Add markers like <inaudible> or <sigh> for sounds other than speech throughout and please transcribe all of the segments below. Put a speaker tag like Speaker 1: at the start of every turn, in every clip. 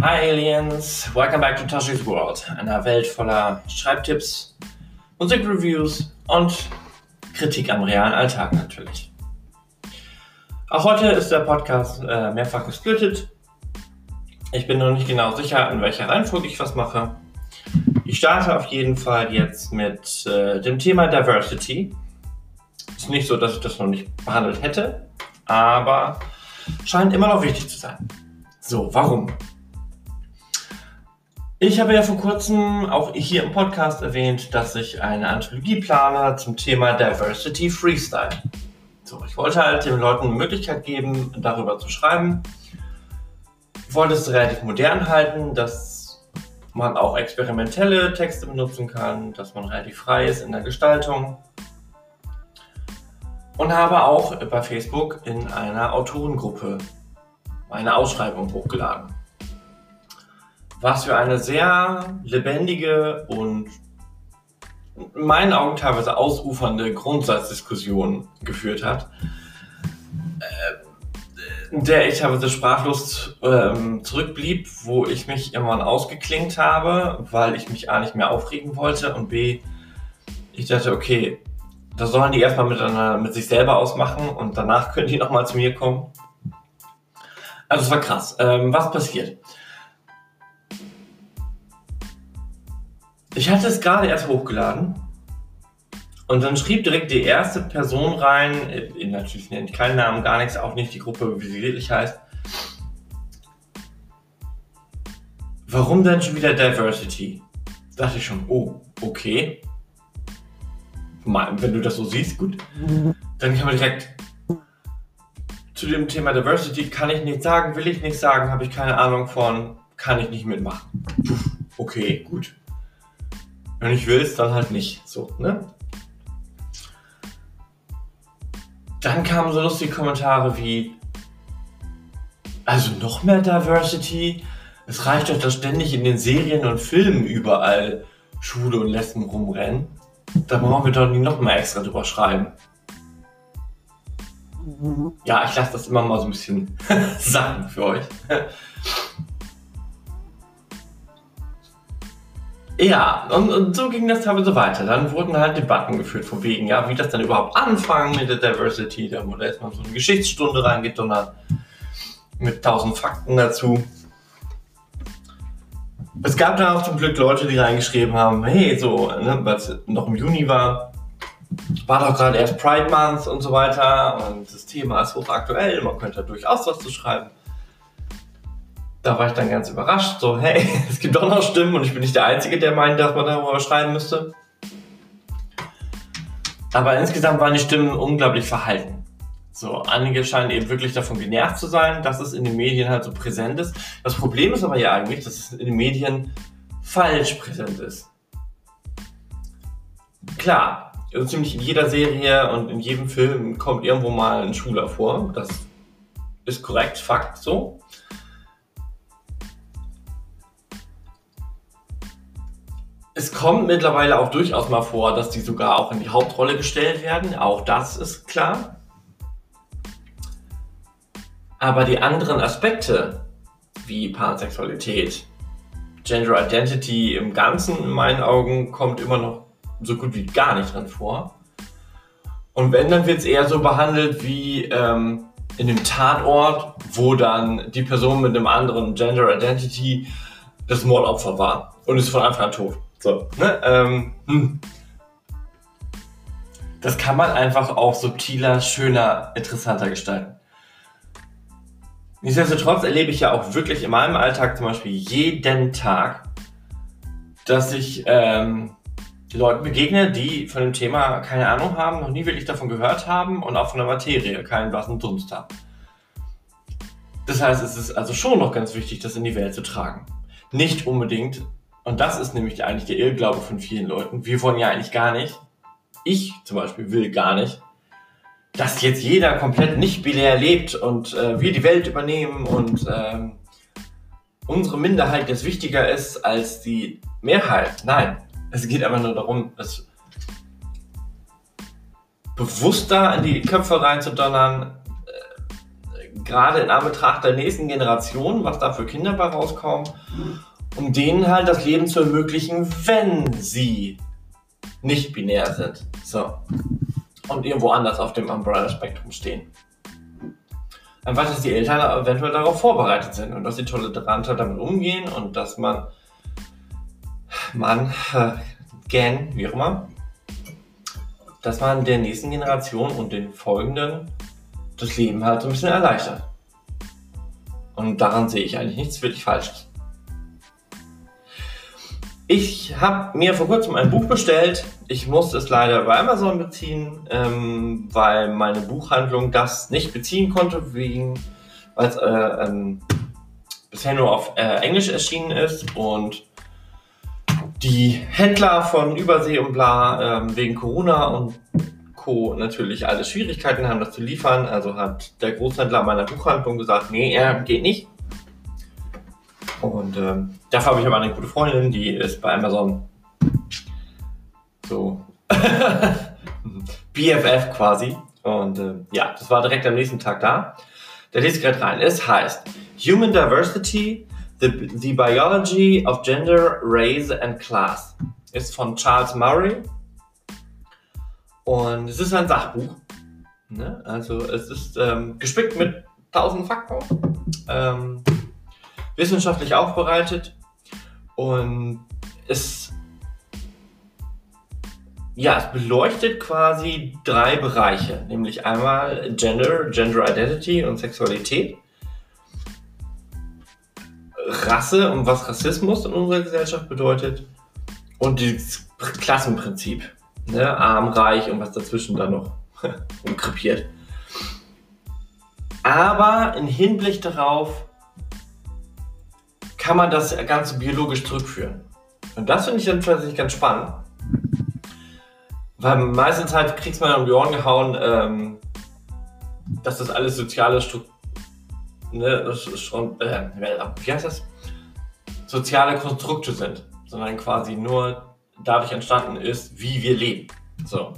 Speaker 1: Hi Aliens, welcome back to Toshi's World, einer Welt voller Schreibtipps, Musikreviews und Kritik am realen Alltag natürlich. Auch heute ist der Podcast äh, mehrfach gesplittet. Ich bin noch nicht genau sicher, in welcher Reihenfolge ich was mache. Ich starte auf jeden Fall jetzt mit äh, dem Thema Diversity. Ist nicht so, dass ich das noch nicht behandelt hätte, aber scheint immer noch wichtig zu sein. So, warum? Ich habe ja vor kurzem auch hier im Podcast erwähnt, dass ich eine Anthologie plane zum Thema Diversity Freestyle. So, ich wollte halt den Leuten eine Möglichkeit geben, darüber zu schreiben. Ich wollte es relativ modern halten, dass man auch experimentelle Texte benutzen kann, dass man relativ frei ist in der Gestaltung. Und habe auch bei Facebook in einer Autorengruppe eine Ausschreibung hochgeladen. Was für eine sehr lebendige und in meinen Augen teilweise ausufernde Grundsatzdiskussion geführt hat, äh, der ich teilweise sprachlos ähm, zurückblieb, wo ich mich irgendwann ausgeklinkt habe, weil ich mich A nicht mehr aufregen wollte und B, ich dachte, okay, das sollen die erstmal miteinander, mit sich selber ausmachen und danach können die nochmal zu mir kommen. Also es war krass. Ähm, was passiert? Ich hatte es gerade erst hochgeladen und dann schrieb direkt die erste Person rein, äh, natürlich nennt keinen Namen, gar nichts, auch nicht die Gruppe, wie sie wirklich heißt. Warum denn schon wieder Diversity? Da dachte ich schon, oh, okay. Wenn du das so siehst, gut. Dann kann man direkt zu dem Thema Diversity kann ich nichts sagen, will ich nicht sagen, habe ich keine Ahnung von, kann ich nicht mitmachen. Okay, gut. Wenn ich will, dann halt nicht. So, ne? Dann kamen so lustige Kommentare wie, also noch mehr Diversity? Es reicht doch, dass ständig in den Serien und Filmen überall Schwule und Lesben rumrennen. Da brauchen wir doch nicht noch mal extra drüber schreiben. Ja, ich lasse das immer mal so ein bisschen <laughs> sagen für euch. Ja, und, und, so ging das teilweise weiter. Dann wurden halt Debatten geführt, von wegen, ja, wie das dann überhaupt anfangen mit der Diversity. Da wurde erstmal so eine Geschichtsstunde reingedonnert mit tausend Fakten dazu. Es gab dann auch zum Glück Leute, die reingeschrieben haben, hey, so, ne, weil es noch im Juni war, war doch gerade erst Pride Month und so weiter und das Thema ist hochaktuell, man könnte durchaus was zu schreiben da war ich dann ganz überrascht, so, hey, <laughs> es gibt doch noch Stimmen und ich bin nicht der Einzige, der meint, dass man darüber schreiben müsste. Aber insgesamt waren die Stimmen unglaublich verhalten. So, einige scheinen eben wirklich davon genervt zu sein, dass es in den Medien halt so präsent ist. Das Problem ist aber ja eigentlich, dass es in den Medien falsch präsent ist. Klar, also ziemlich in jeder Serie und in jedem Film kommt irgendwo mal ein Schüler vor. Das ist korrekt, Fakt so. Es kommt mittlerweile auch durchaus mal vor, dass die sogar auch in die Hauptrolle gestellt werden. Auch das ist klar. Aber die anderen Aspekte, wie Pansexualität, Gender Identity im Ganzen, in meinen Augen, kommt immer noch so gut wie gar nicht drin vor. Und wenn, dann wird es eher so behandelt wie ähm, in dem Tatort, wo dann die Person mit einem anderen Gender Identity das Mordopfer war und ist von Anfang an tot. So, ne? Ähm, hm. Das kann man einfach auch subtiler, schöner, interessanter gestalten. Nichtsdestotrotz erlebe ich ja auch wirklich in meinem Alltag zum Beispiel jeden Tag, dass ich ähm, Leuten begegne, die von dem Thema keine Ahnung haben, noch nie wirklich davon gehört haben und auch von der Materie keinen blassen Dunst haben. Das heißt, es ist also schon noch ganz wichtig, das in die Welt zu tragen. Nicht unbedingt und das ist nämlich eigentlich der Irrglaube von vielen Leuten. Wir wollen ja eigentlich gar nicht, ich zum Beispiel will gar nicht, dass jetzt jeder komplett nicht binär lebt und äh, wir die Welt übernehmen und ähm, unsere Minderheit jetzt wichtiger ist als die Mehrheit. Nein, es geht einfach nur darum, es bewusster in die Köpfe reinzudonnern, äh, gerade in Anbetracht der nächsten Generation, was da für Kinder bei rauskommen, um denen halt das Leben zu ermöglichen, wenn sie nicht binär sind. So. Und irgendwo anders auf dem Umbrella-Spektrum stehen. Einfach, dass die Eltern eventuell darauf vorbereitet sind und dass sie toleranter damit umgehen und dass man, man, äh, Gen, wie auch immer, dass man der nächsten Generation und den folgenden das Leben halt so ein bisschen erleichtert. Und daran sehe ich eigentlich nichts wirklich Falsches. Ich habe mir vor kurzem ein Buch bestellt. Ich musste es leider bei Amazon beziehen, ähm, weil meine Buchhandlung das nicht beziehen konnte, wegen, weil es äh, ähm, bisher nur auf äh, Englisch erschienen ist und die Händler von Übersee und bla ähm, wegen Corona und Co. natürlich alle Schwierigkeiten haben, das zu liefern. Also hat der Großhändler meiner Buchhandlung gesagt, nee, er geht nicht. Und ähm, dafür habe ich aber eine gute Freundin, die ist bei Amazon so <laughs> BFF quasi. Und äh, ja, das war direkt am nächsten Tag da. Da lese gerade rein. Es heißt Human Diversity, the, the Biology of Gender, Race and Class. Ist von Charles Murray. Und es ist ein Sachbuch. Ne? Also es ist ähm, gespickt mit tausend Fakten. Ähm, wissenschaftlich aufbereitet und es ja, es beleuchtet quasi drei Bereiche, nämlich einmal Gender, Gender Identity und Sexualität, Rasse und was Rassismus in unserer Gesellschaft bedeutet und das Klassenprinzip, ne? arm, reich und was dazwischen dann noch <laughs> umkrepiert. Aber im Hinblick darauf, kann man das Ganze biologisch zurückführen. Und das finde ich tatsächlich ganz spannend. Weil meistens halt kriegst man um die Ohren gehauen, ähm, dass das alles soziale Struktur, ne, das ist schon, äh, wie heißt das? Soziale Konstrukte sind, sondern quasi nur dadurch entstanden ist, wie wir leben. So.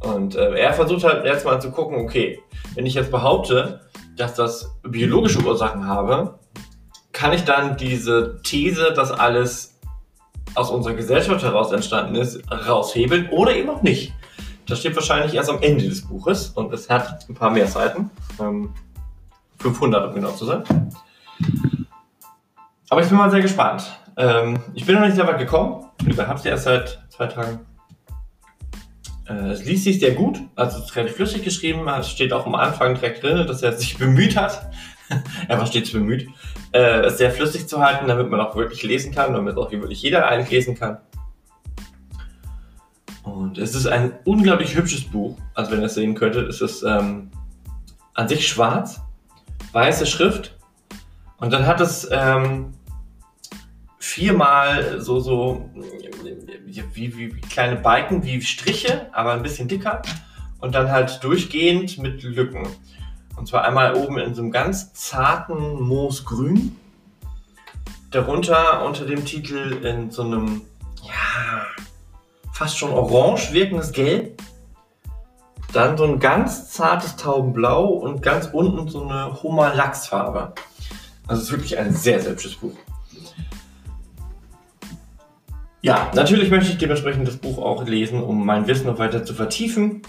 Speaker 1: Und äh, er versucht halt erstmal zu gucken, okay, wenn ich jetzt behaupte, dass das biologische Ursachen habe, kann ich dann diese These, dass alles aus unserer Gesellschaft heraus entstanden ist, raushebeln oder eben auch nicht. Das steht wahrscheinlich erst am Ende des Buches und es hat ein paar mehr Seiten. 500, ähm, um genau zu sein. Aber ich bin mal sehr gespannt. Ähm, ich bin noch nicht sehr weit gekommen. Ich habe es erst seit zwei Tagen. Äh, es liest sich sehr gut, also es ist relativ flüssig geschrieben. Es steht auch am Anfang direkt drin, dass er sich bemüht hat, <laughs> er war stets bemüht, äh, sehr flüssig zu halten, damit man auch wirklich lesen kann, damit auch wirklich jeder eigentlich lesen kann. Und es ist ein unglaublich hübsches Buch. Also wenn ihr es sehen könntet, ist es ähm, an sich schwarz, weiße Schrift und dann hat es ähm, viermal so, so wie, wie, wie kleine Balken, wie Striche, aber ein bisschen dicker und dann halt durchgehend mit Lücken. Und zwar einmal oben in so einem ganz zarten Moosgrün. Darunter unter dem Titel in so einem, ja, fast schon orange wirkendes Gelb. Dann so ein ganz zartes Taubenblau und ganz unten so eine Hummer-Lachsfarbe. Also es ist wirklich ein sehr, sehr hübsches Buch. Ja, natürlich möchte ich dementsprechend das Buch auch lesen, um mein Wissen noch weiter zu vertiefen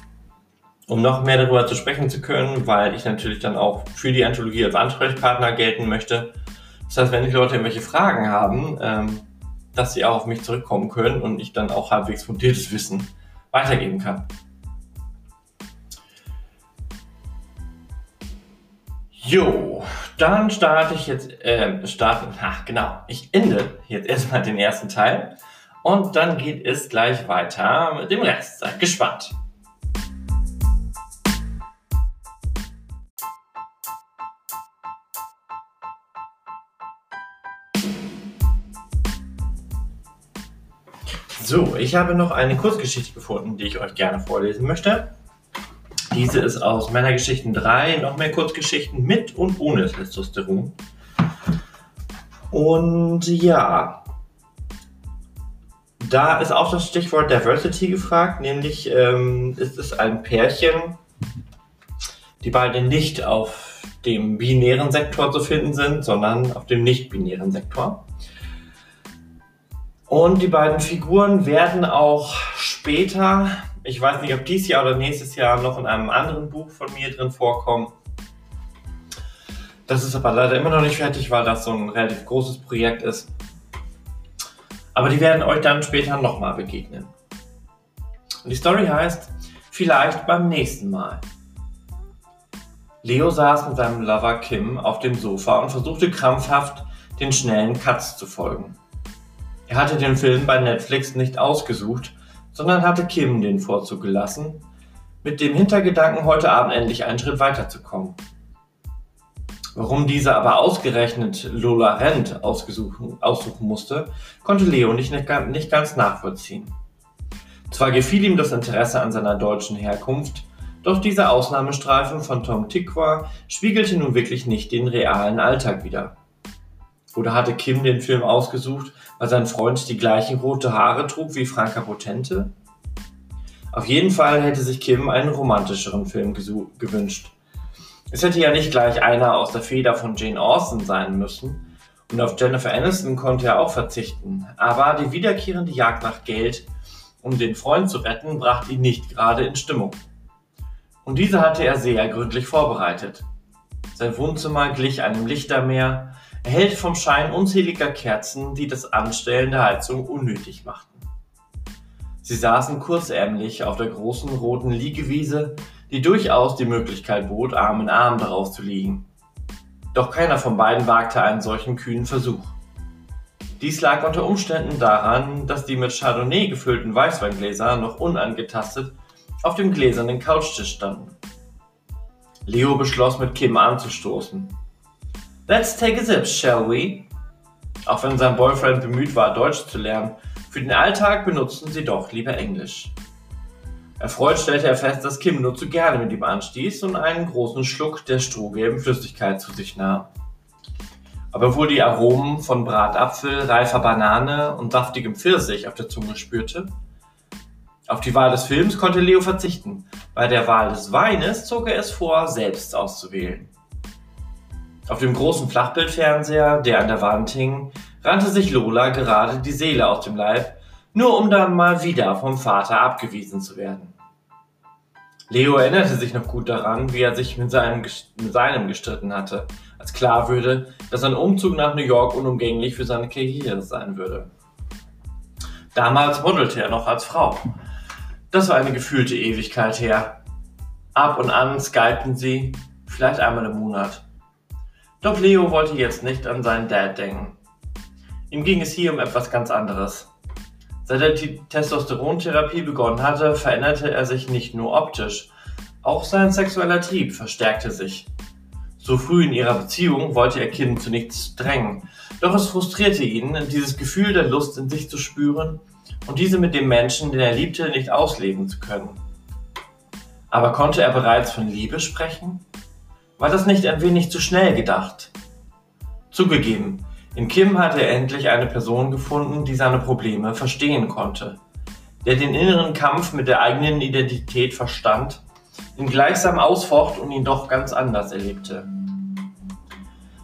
Speaker 1: um noch mehr darüber zu sprechen zu können, weil ich natürlich dann auch für die Anthologie als Ansprechpartner gelten möchte. Das heißt, wenn die Leute irgendwelche Fragen haben, ähm, dass sie auch auf mich zurückkommen können und ich dann auch halbwegs fundiertes Wissen weitergeben kann. Jo, dann starte ich jetzt, äh, starten, ach genau, ich ende jetzt erstmal den ersten Teil und dann geht es gleich weiter mit dem Rest. Seid gespannt. So, ich habe noch eine Kurzgeschichte gefunden, die ich euch gerne vorlesen möchte. Diese ist aus Männergeschichten 3, noch mehr Kurzgeschichten mit und ohne Testosteron. Und ja, da ist auch das Stichwort Diversity gefragt, nämlich ähm, ist es ein Pärchen, die beide nicht auf dem binären Sektor zu finden sind, sondern auf dem nicht-binären Sektor. Und die beiden Figuren werden auch später, ich weiß nicht, ob dieses Jahr oder nächstes Jahr noch in einem anderen Buch von mir drin vorkommen. Das ist aber leider immer noch nicht fertig, weil das so ein relativ großes Projekt ist. Aber die werden euch dann später nochmal begegnen. Und die Story heißt, vielleicht beim nächsten Mal. Leo saß mit seinem Lover Kim auf dem Sofa und versuchte krampfhaft den schnellen Cuts zu folgen. Er hatte den Film bei Netflix nicht ausgesucht, sondern hatte Kim den Vorzug gelassen, mit dem Hintergedanken, heute Abend endlich einen Schritt weiterzukommen. Warum diese aber ausgerechnet Lola Rent aussuchen musste, konnte Leo nicht, nicht ganz nachvollziehen. Zwar gefiel ihm das Interesse an seiner deutschen Herkunft, doch dieser Ausnahmestreifen von Tom Tikwa spiegelte nun wirklich nicht den realen Alltag wider. Oder hatte Kim den Film ausgesucht, weil sein Freund die gleichen rote Haare trug wie Franka Potente? Auf jeden Fall hätte sich Kim einen romantischeren Film gewünscht. Es hätte ja nicht gleich einer aus der Feder von Jane Austen sein müssen, und auf Jennifer Aniston konnte er auch verzichten, aber die wiederkehrende Jagd nach Geld, um den Freund zu retten, brachte ihn nicht gerade in Stimmung. Und diese hatte er sehr gründlich vorbereitet. Sein Wohnzimmer glich einem Lichtermeer, erhellt vom Schein unzähliger Kerzen, die das Anstellen der Heizung unnötig machten. Sie saßen kurzärmlich auf der großen roten Liegewiese, die durchaus die Möglichkeit bot, Arm in Arm darauf zu liegen. Doch keiner von beiden wagte einen solchen kühnen Versuch. Dies lag unter Umständen daran, dass die mit Chardonnay gefüllten Weißweingläser noch unangetastet auf dem gläsernen Couchtisch standen. Leo beschloss, mit Kim anzustoßen. Let's take a sip, shall we? Auch wenn sein Boyfriend bemüht war, Deutsch zu lernen, für den Alltag benutzten sie doch lieber Englisch. Erfreut stellte er fest, dass Kim nur zu gerne mit ihm anstieß und einen großen Schluck der strohgelben Flüssigkeit zu sich nahm. Aber wohl die Aromen von Bratapfel, reifer Banane und saftigem Pfirsich auf der Zunge spürte, auf die Wahl des Films konnte Leo verzichten. Bei der Wahl des Weines zog er es vor, selbst auszuwählen. Auf dem großen Flachbildfernseher, der an der Wand hing, rannte sich Lola gerade die Seele aus dem Leib, nur um dann mal wieder vom Vater abgewiesen zu werden. Leo erinnerte sich noch gut daran, wie er sich mit seinem, mit seinem gestritten hatte, als klar würde, dass ein Umzug nach New York unumgänglich für seine Karriere sein würde. Damals modelte er noch als Frau. Das war eine gefühlte Ewigkeit her. Ab und an skypten sie, vielleicht einmal im Monat. Doch Leo wollte jetzt nicht an seinen Dad denken. Ihm ging es hier um etwas ganz anderes. Seit er die Testosterontherapie begonnen hatte, veränderte er sich nicht nur optisch, auch sein sexueller Trieb verstärkte sich. So früh in ihrer Beziehung wollte er Kim zu nichts drängen, doch es frustrierte ihn, dieses Gefühl der Lust in sich zu spüren und diese mit dem Menschen, den er liebte, nicht ausleben zu können. Aber konnte er bereits von Liebe sprechen? War das nicht ein wenig zu schnell gedacht? Zugegeben, in Kim hatte er endlich eine Person gefunden, die seine Probleme verstehen konnte, der den inneren Kampf mit der eigenen Identität verstand, ihn gleichsam ausfocht und ihn doch ganz anders erlebte.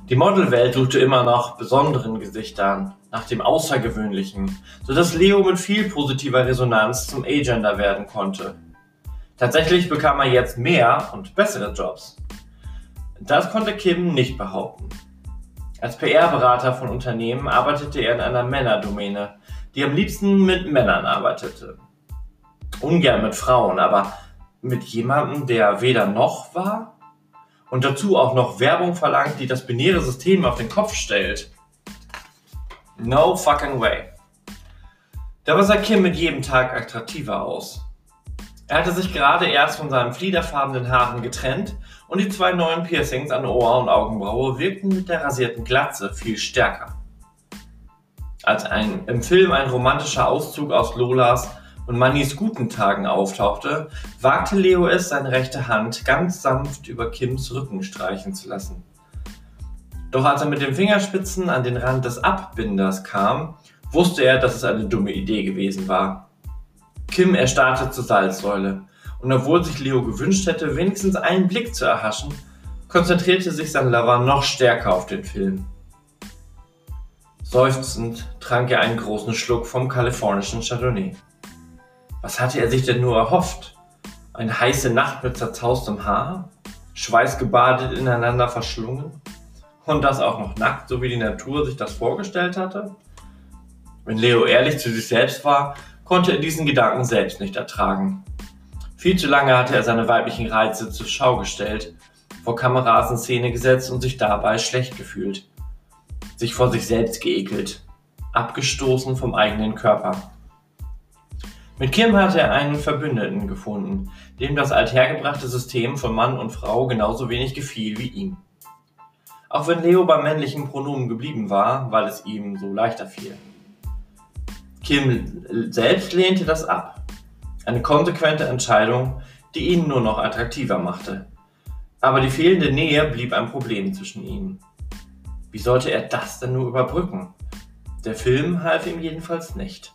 Speaker 1: Die Modelwelt suchte immer nach besonderen Gesichtern, nach dem Außergewöhnlichen, sodass Leo mit viel positiver Resonanz zum Agender werden konnte. Tatsächlich bekam er jetzt mehr und bessere Jobs. Das konnte Kim nicht behaupten. Als PR-Berater von Unternehmen arbeitete er in einer Männerdomäne, die am liebsten mit Männern arbeitete. Ungern mit Frauen, aber mit jemandem, der weder noch war und dazu auch noch Werbung verlangt, die das binäre System auf den Kopf stellt. No fucking way. Dabei sah Kim mit jedem Tag attraktiver aus. Er hatte sich gerade erst von seinen fliederfarbenen Haaren getrennt und die zwei neuen Piercings an Ohr und Augenbraue wirkten mit der rasierten Glatze viel stärker. Als ein, im Film ein romantischer Auszug aus Lolas und Mannys guten Tagen auftauchte, wagte Leo es, seine rechte Hand ganz sanft über Kims Rücken streichen zu lassen. Doch als er mit den Fingerspitzen an den Rand des Abbinders kam, wusste er, dass es eine dumme Idee gewesen war. Kim erstarrte zur Salzsäule. Und obwohl sich Leo gewünscht hätte, wenigstens einen Blick zu erhaschen, konzentrierte sich sein Lover noch stärker auf den Film. Seufzend trank er einen großen Schluck vom kalifornischen Chardonnay. Was hatte er sich denn nur erhofft? Eine heiße Nacht mit zerzaustem Haar? Schweißgebadet ineinander verschlungen? Und das auch noch nackt, so wie die Natur sich das vorgestellt hatte? Wenn Leo ehrlich zu sich selbst war, konnte er diesen Gedanken selbst nicht ertragen. Viel zu lange hatte er seine weiblichen Reize zur Schau gestellt, vor Kameras in Szene gesetzt und sich dabei schlecht gefühlt sich vor sich selbst geekelt, abgestoßen vom eigenen Körper. Mit Kim hatte er einen Verbündeten gefunden, dem das althergebrachte System von Mann und Frau genauso wenig gefiel wie ihm. Auch wenn Leo beim männlichen Pronomen geblieben war, weil es ihm so leichter fiel. Kim selbst lehnte das ab. Eine konsequente Entscheidung, die ihn nur noch attraktiver machte. Aber die fehlende Nähe blieb ein Problem zwischen ihnen. Wie sollte er das denn nur überbrücken? Der Film half ihm jedenfalls nicht.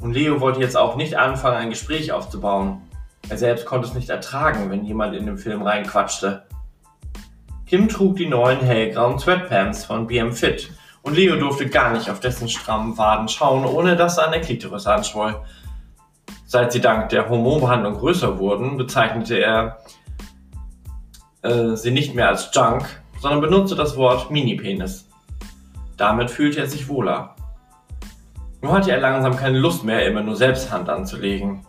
Speaker 1: Und Leo wollte jetzt auch nicht anfangen, ein Gespräch aufzubauen. Er selbst konnte es nicht ertragen, wenn jemand in den Film reinquatschte. Kim trug die neuen hellgrauen Sweatpants von BM Fit und Leo durfte gar nicht auf dessen strammen Waden schauen, ohne dass er an der Klitoris anschwoll. Seit sie dank der Hormonbehandlung größer wurden, bezeichnete er äh, sie nicht mehr als Junk, sondern benutzte das Wort Mini-Penis. Damit fühlte er sich wohler. Nur hatte er langsam keine Lust mehr, immer nur selbst Hand anzulegen.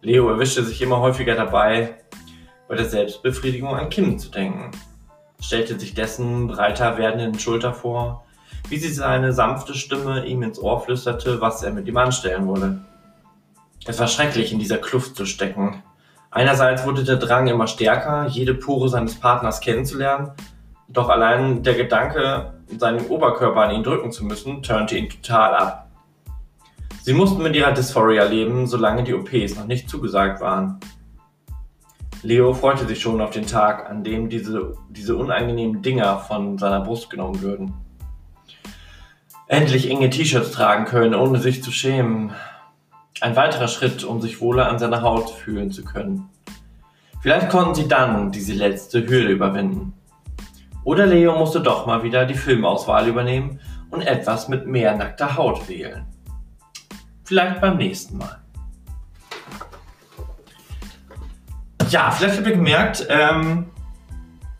Speaker 1: Leo erwischte sich immer häufiger dabei, bei der Selbstbefriedigung an Kim zu denken, stellte sich dessen breiter werdenden Schulter vor, wie sie seine sanfte Stimme ihm ins Ohr flüsterte, was er mit ihm anstellen würde. Es war schrecklich, in dieser Kluft zu stecken. Einerseits wurde der Drang immer stärker, jede Pore seines Partners kennenzulernen, doch allein der Gedanke, seinen Oberkörper an ihn drücken zu müssen, turnte ihn total ab. Sie mussten mit ihrer Dysphoria leben, solange die OPs noch nicht zugesagt waren. Leo freute sich schon auf den Tag, an dem diese, diese unangenehmen Dinger von seiner Brust genommen würden. Endlich enge T-Shirts tragen können, ohne sich zu schämen. Ein weiterer Schritt, um sich wohler an seiner Haut fühlen zu können. Vielleicht konnten sie dann diese letzte Hürde überwinden. Oder Leo musste doch mal wieder die Filmauswahl übernehmen und etwas mit mehr nackter Haut wählen. Vielleicht beim nächsten Mal. Ja, vielleicht habt ihr gemerkt, ähm,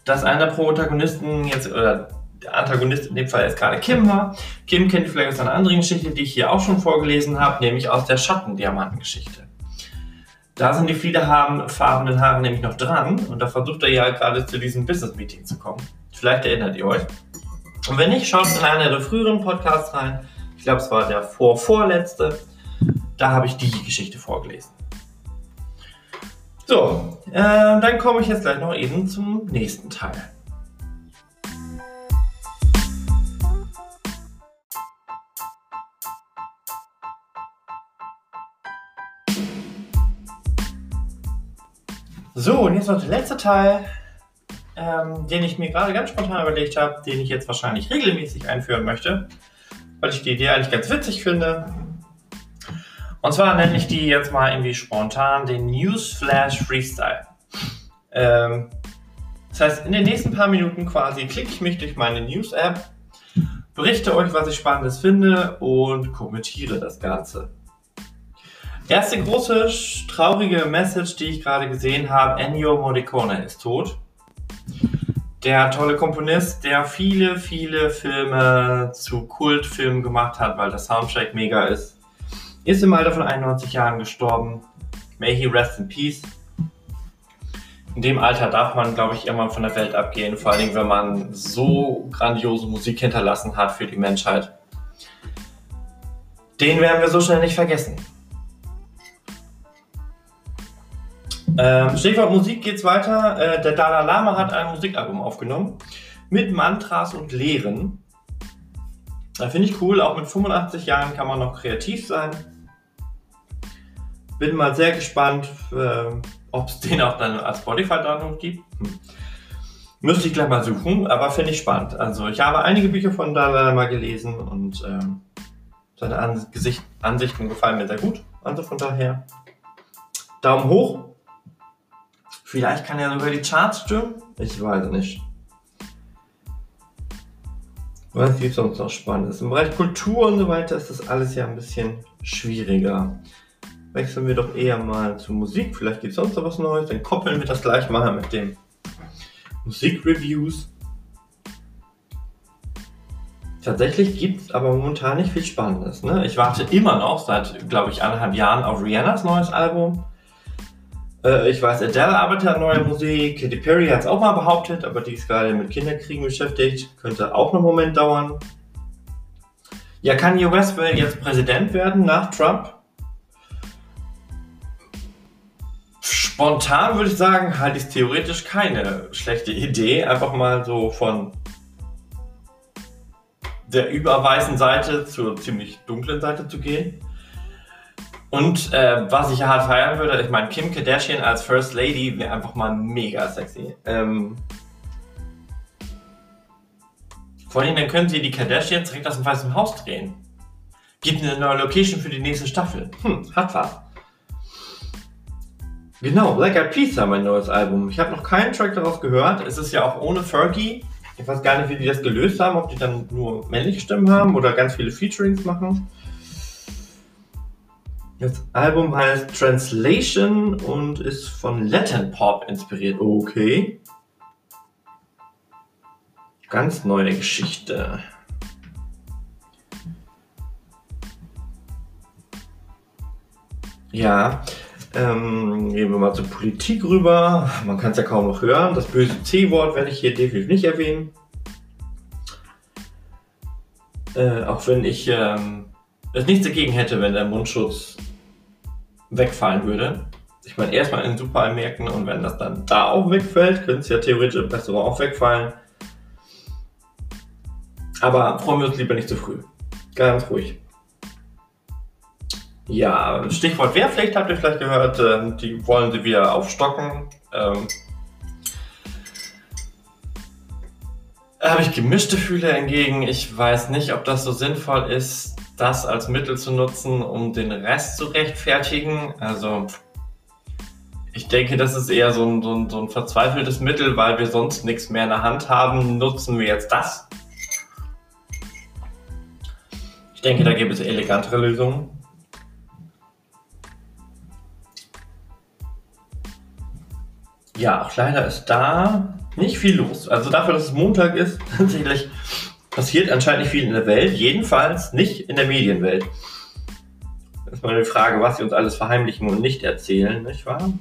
Speaker 1: dass einer der Protagonisten jetzt, oder der Antagonist in dem Fall jetzt gerade Kim war. Kim kennt vielleicht aus einer anderen Geschichte, die ich hier auch schon vorgelesen habe, nämlich aus der Schattendiamantengeschichte. Da sind die viele farbenen Haare nämlich noch dran und da versucht er ja gerade zu diesem Business-Meeting zu kommen. Vielleicht erinnert ihr euch. Und wenn nicht, schaut in einer der früheren Podcasts rein. Ich glaube, es war der vorvorletzte. Da habe ich die Geschichte vorgelesen. So, äh, dann komme ich jetzt gleich noch eben zum nächsten Teil. So, und jetzt noch der letzte Teil ähm, den ich mir gerade ganz spontan überlegt habe, den ich jetzt wahrscheinlich regelmäßig einführen möchte, weil ich die Idee eigentlich ganz witzig finde. Und zwar nenne ich die jetzt mal irgendwie spontan den Newsflash Freestyle. Ähm, das heißt, in den nächsten paar Minuten quasi klicke ich mich durch meine News-App, berichte euch, was ich Spannendes finde und kommentiere das Ganze. Erste große, traurige Message, die ich gerade gesehen habe, Ennio Morricone ist tot der tolle Komponist, der viele, viele Filme zu Kultfilmen gemacht hat, weil der Soundtrack mega ist, ist im Alter von 91 Jahren gestorben. May he rest in peace. In dem Alter darf man, glaube ich, irgendwann von der Welt abgehen, vor allen Dingen, wenn man so grandiose Musik hinterlassen hat für die Menschheit. Den werden wir so schnell nicht vergessen. Ähm, Stichwort Musik geht's weiter. Äh, der Dalai Lama hat ein Musikalbum aufgenommen mit Mantras und Lehren. Da finde ich cool, auch mit 85 Jahren kann man noch kreativ sein. Bin mal sehr gespannt, äh, ob es <laughs> den auch dann als Spotify-Download gibt. Hm. Müsste ich gleich mal suchen, aber finde ich spannend. Also ich habe einige Bücher von Dalai Lama gelesen und ähm, seine Ansicht, Ansichten gefallen mir sehr gut. Also von daher Daumen hoch Vielleicht kann er sogar die Charts stimmen. Ich weiß nicht. Was gibt sonst noch Spannendes? Im Bereich Kultur und so weiter ist das alles ja ein bisschen schwieriger. Wechseln wir doch eher mal zu Musik. Vielleicht gibt es sonst noch was Neues. Dann koppeln wir das gleich mal mit den Musikreviews. Tatsächlich gibt es aber momentan nicht viel Spannendes. Ne? Ich warte immer noch seit, glaube ich, anderthalb Jahren auf Rihannas neues Album. Äh, ich weiß, Adele arbeitet an neuer Musik. Katy Perry hat es auch mal behauptet, aber die ist gerade mit Kinderkriegen beschäftigt. Könnte auch noch einen Moment dauern. Ja, Kanye West will jetzt Präsident werden nach Trump. Spontan würde ich sagen, halte ich theoretisch keine schlechte Idee. Einfach mal so von der überweißen Seite zur ziemlich dunklen Seite zu gehen. Und äh, was ich hart feiern würde, ich meine, Kim Kardashian als First Lady wäre einfach mal mega sexy. Ähm, vor allem, dann können sie die Kardashians direkt aus dem Weißen Haus drehen. Gibt eine neue Location für die nächste Staffel. Hm, hat was. Genau, Black Eyed Peas haben ein neues Album. Ich habe noch keinen Track daraus gehört. Es ist ja auch ohne Fergie. Ich weiß gar nicht, wie die das gelöst haben, ob die dann nur männliche Stimmen haben oder ganz viele Featurings machen. Das Album heißt Translation und ist von Latin Pop inspiriert. Okay. Ganz neue Geschichte. Ja, ähm, gehen wir mal zur Politik rüber. Man kann es ja kaum noch hören. Das böse C-Wort werde ich hier definitiv nicht erwähnen. Äh, auch wenn ich ähm, es nichts dagegen hätte, wenn der Mundschutz wegfallen würde. Ich meine, erstmal in Supermärkten und wenn das dann da auch wegfällt, könnte es ja theoretisch im Restaurant auch wegfallen. Aber freuen wir uns lieber nicht zu früh. Ganz ruhig. Ja, Stichwort Wehrpflicht habt ihr vielleicht gehört. Ähm, die wollen sie wieder aufstocken. Ähm, habe ich gemischte Fühle hingegen. Ich weiß nicht, ob das so sinnvoll ist, das als Mittel zu nutzen, um den Rest zu rechtfertigen. Also ich denke, das ist eher so ein, so ein, so ein verzweifeltes Mittel, weil wir sonst nichts mehr in der Hand haben. Nutzen wir jetzt das? Ich denke, da gibt es elegantere Lösungen. Ja, auch leider ist da nicht viel los. Also dafür, dass es Montag ist, <laughs> tatsächlich passiert anscheinend nicht viel in der Welt, jedenfalls nicht in der Medienwelt. Das ist mal die Frage, was sie uns alles verheimlichen und nicht erzählen, nicht wahr?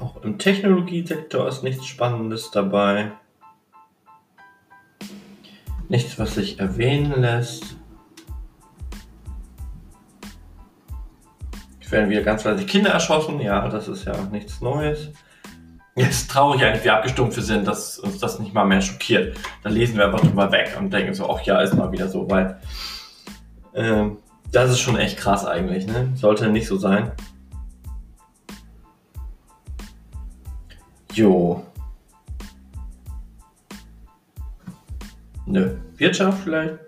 Speaker 1: Auch im Technologiesektor ist nichts Spannendes dabei. Nichts, was sich erwähnen lässt. Es werden wieder ganz fleißig Kinder erschossen. Ja, das ist ja nichts Neues. Es ist traurig eigentlich, wie abgestumpft wir sind, dass uns das nicht mal mehr schockiert. Da lesen wir einfach drüber weg und denken so, ach ja, ist mal wieder so weit. Ähm, das ist schon echt krass eigentlich, ne? Sollte nicht so sein. Jo. Nö. Wirtschaft vielleicht?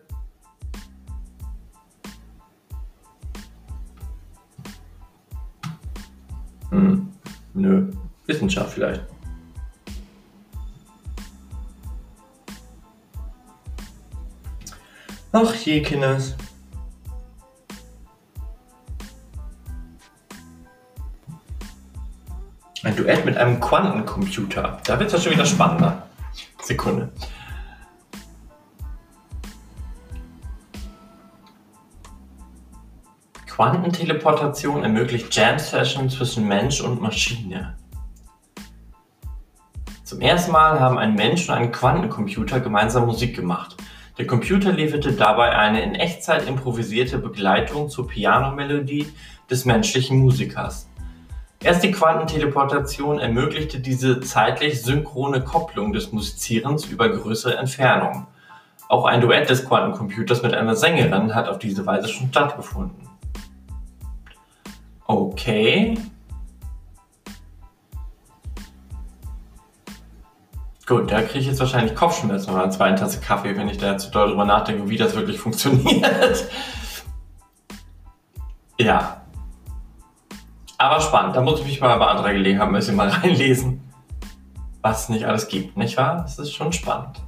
Speaker 1: Hm. Nö. Wissenschaft vielleicht. Ach je, Kinders. Ein Duett mit einem Quantencomputer. Da wird es ja schon wieder spannender. Sekunde. Quantenteleportation ermöglicht Jam-Sessions zwischen Mensch und Maschine. Zum ersten Mal haben ein Mensch und ein Quantencomputer gemeinsam Musik gemacht. Der Computer lieferte dabei eine in Echtzeit improvisierte Begleitung zur Pianomelodie des menschlichen Musikers. Erst die Quantenteleportation ermöglichte diese zeitlich synchrone Kopplung des Musizierens über größere Entfernungen. Auch ein Duett des Quantencomputers mit einer Sängerin hat auf diese Weise schon stattgefunden. Okay, Gut, da kriege ich jetzt wahrscheinlich Kopfschmerzen oder eine zweite Tasse Kaffee, wenn ich da zu doll drüber nachdenke, wie das wirklich funktioniert. ja. Aber spannend, da muss ich mich mal bei anderer Gelegenheit ein bisschen mal <laughs> reinlesen, was es nicht alles gibt, nicht wahr? Das ist schon spannend.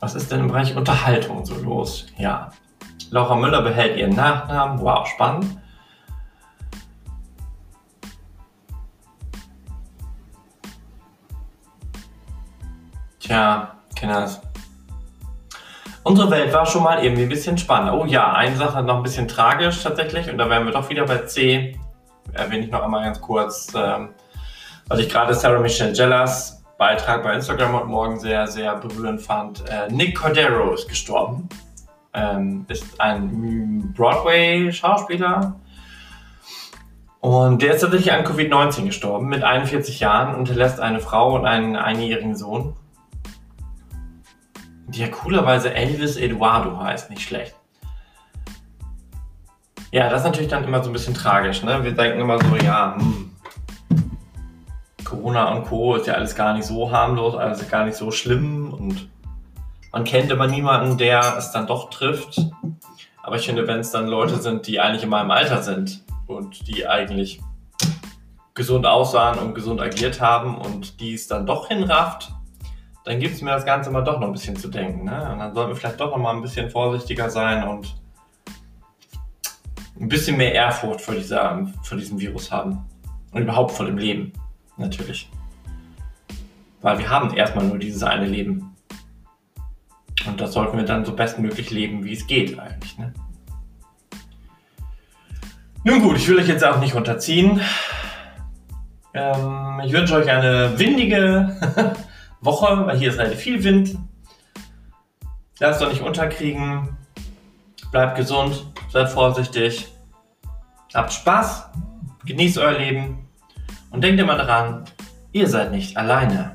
Speaker 1: Was ist denn im Bereich Unterhaltung so los? Ja. Laura Müller behält ihren Nachnamen. Wow, spannend. Tja, Kinders. Unsere Welt war schon mal irgendwie ein bisschen spannend. Oh ja, eine Sache noch ein bisschen tragisch tatsächlich und da wären wir doch wieder bei C. Erwähne ich noch einmal ganz kurz, ähm, weil ich gerade Sarah Michelle Gellas Beitrag bei Instagram heute Morgen sehr, sehr berührend fand. Äh, Nick Cordero ist gestorben. Ähm, ist ein Broadway-Schauspieler. Und der ist tatsächlich an Covid-19 gestorben, mit 41 Jahren und hinterlässt eine Frau und einen einjährigen Sohn ja coolerweise Elvis Eduardo heißt, nicht schlecht. Ja, das ist natürlich dann immer so ein bisschen tragisch. Ne? Wir denken immer so, ja, hm, Corona und Co. ist ja alles gar nicht so harmlos, alles gar nicht so schlimm und man kennt immer niemanden, der es dann doch trifft. Aber ich finde, wenn es dann Leute sind, die eigentlich in meinem Alter sind und die eigentlich gesund aussahen und gesund agiert haben und die es dann doch hinrafft, dann gibt es mir das Ganze mal doch noch ein bisschen zu denken. Ne? Und dann sollten wir vielleicht doch noch mal ein bisschen vorsichtiger sein und ein bisschen mehr Ehrfurcht vor, dieser, vor diesem Virus haben. Und überhaupt vor dem Leben, natürlich. Weil wir haben erstmal nur dieses eine Leben. Und das sollten wir dann so bestmöglich leben, wie es geht eigentlich. Ne? Nun gut, ich will euch jetzt auch nicht unterziehen. Ähm, ich wünsche euch eine windige <laughs> Woche, weil hier ist relativ viel Wind. Lasst euch nicht unterkriegen. Bleibt gesund, seid vorsichtig. Habt Spaß, genießt euer Leben und denkt immer daran, ihr seid nicht alleine.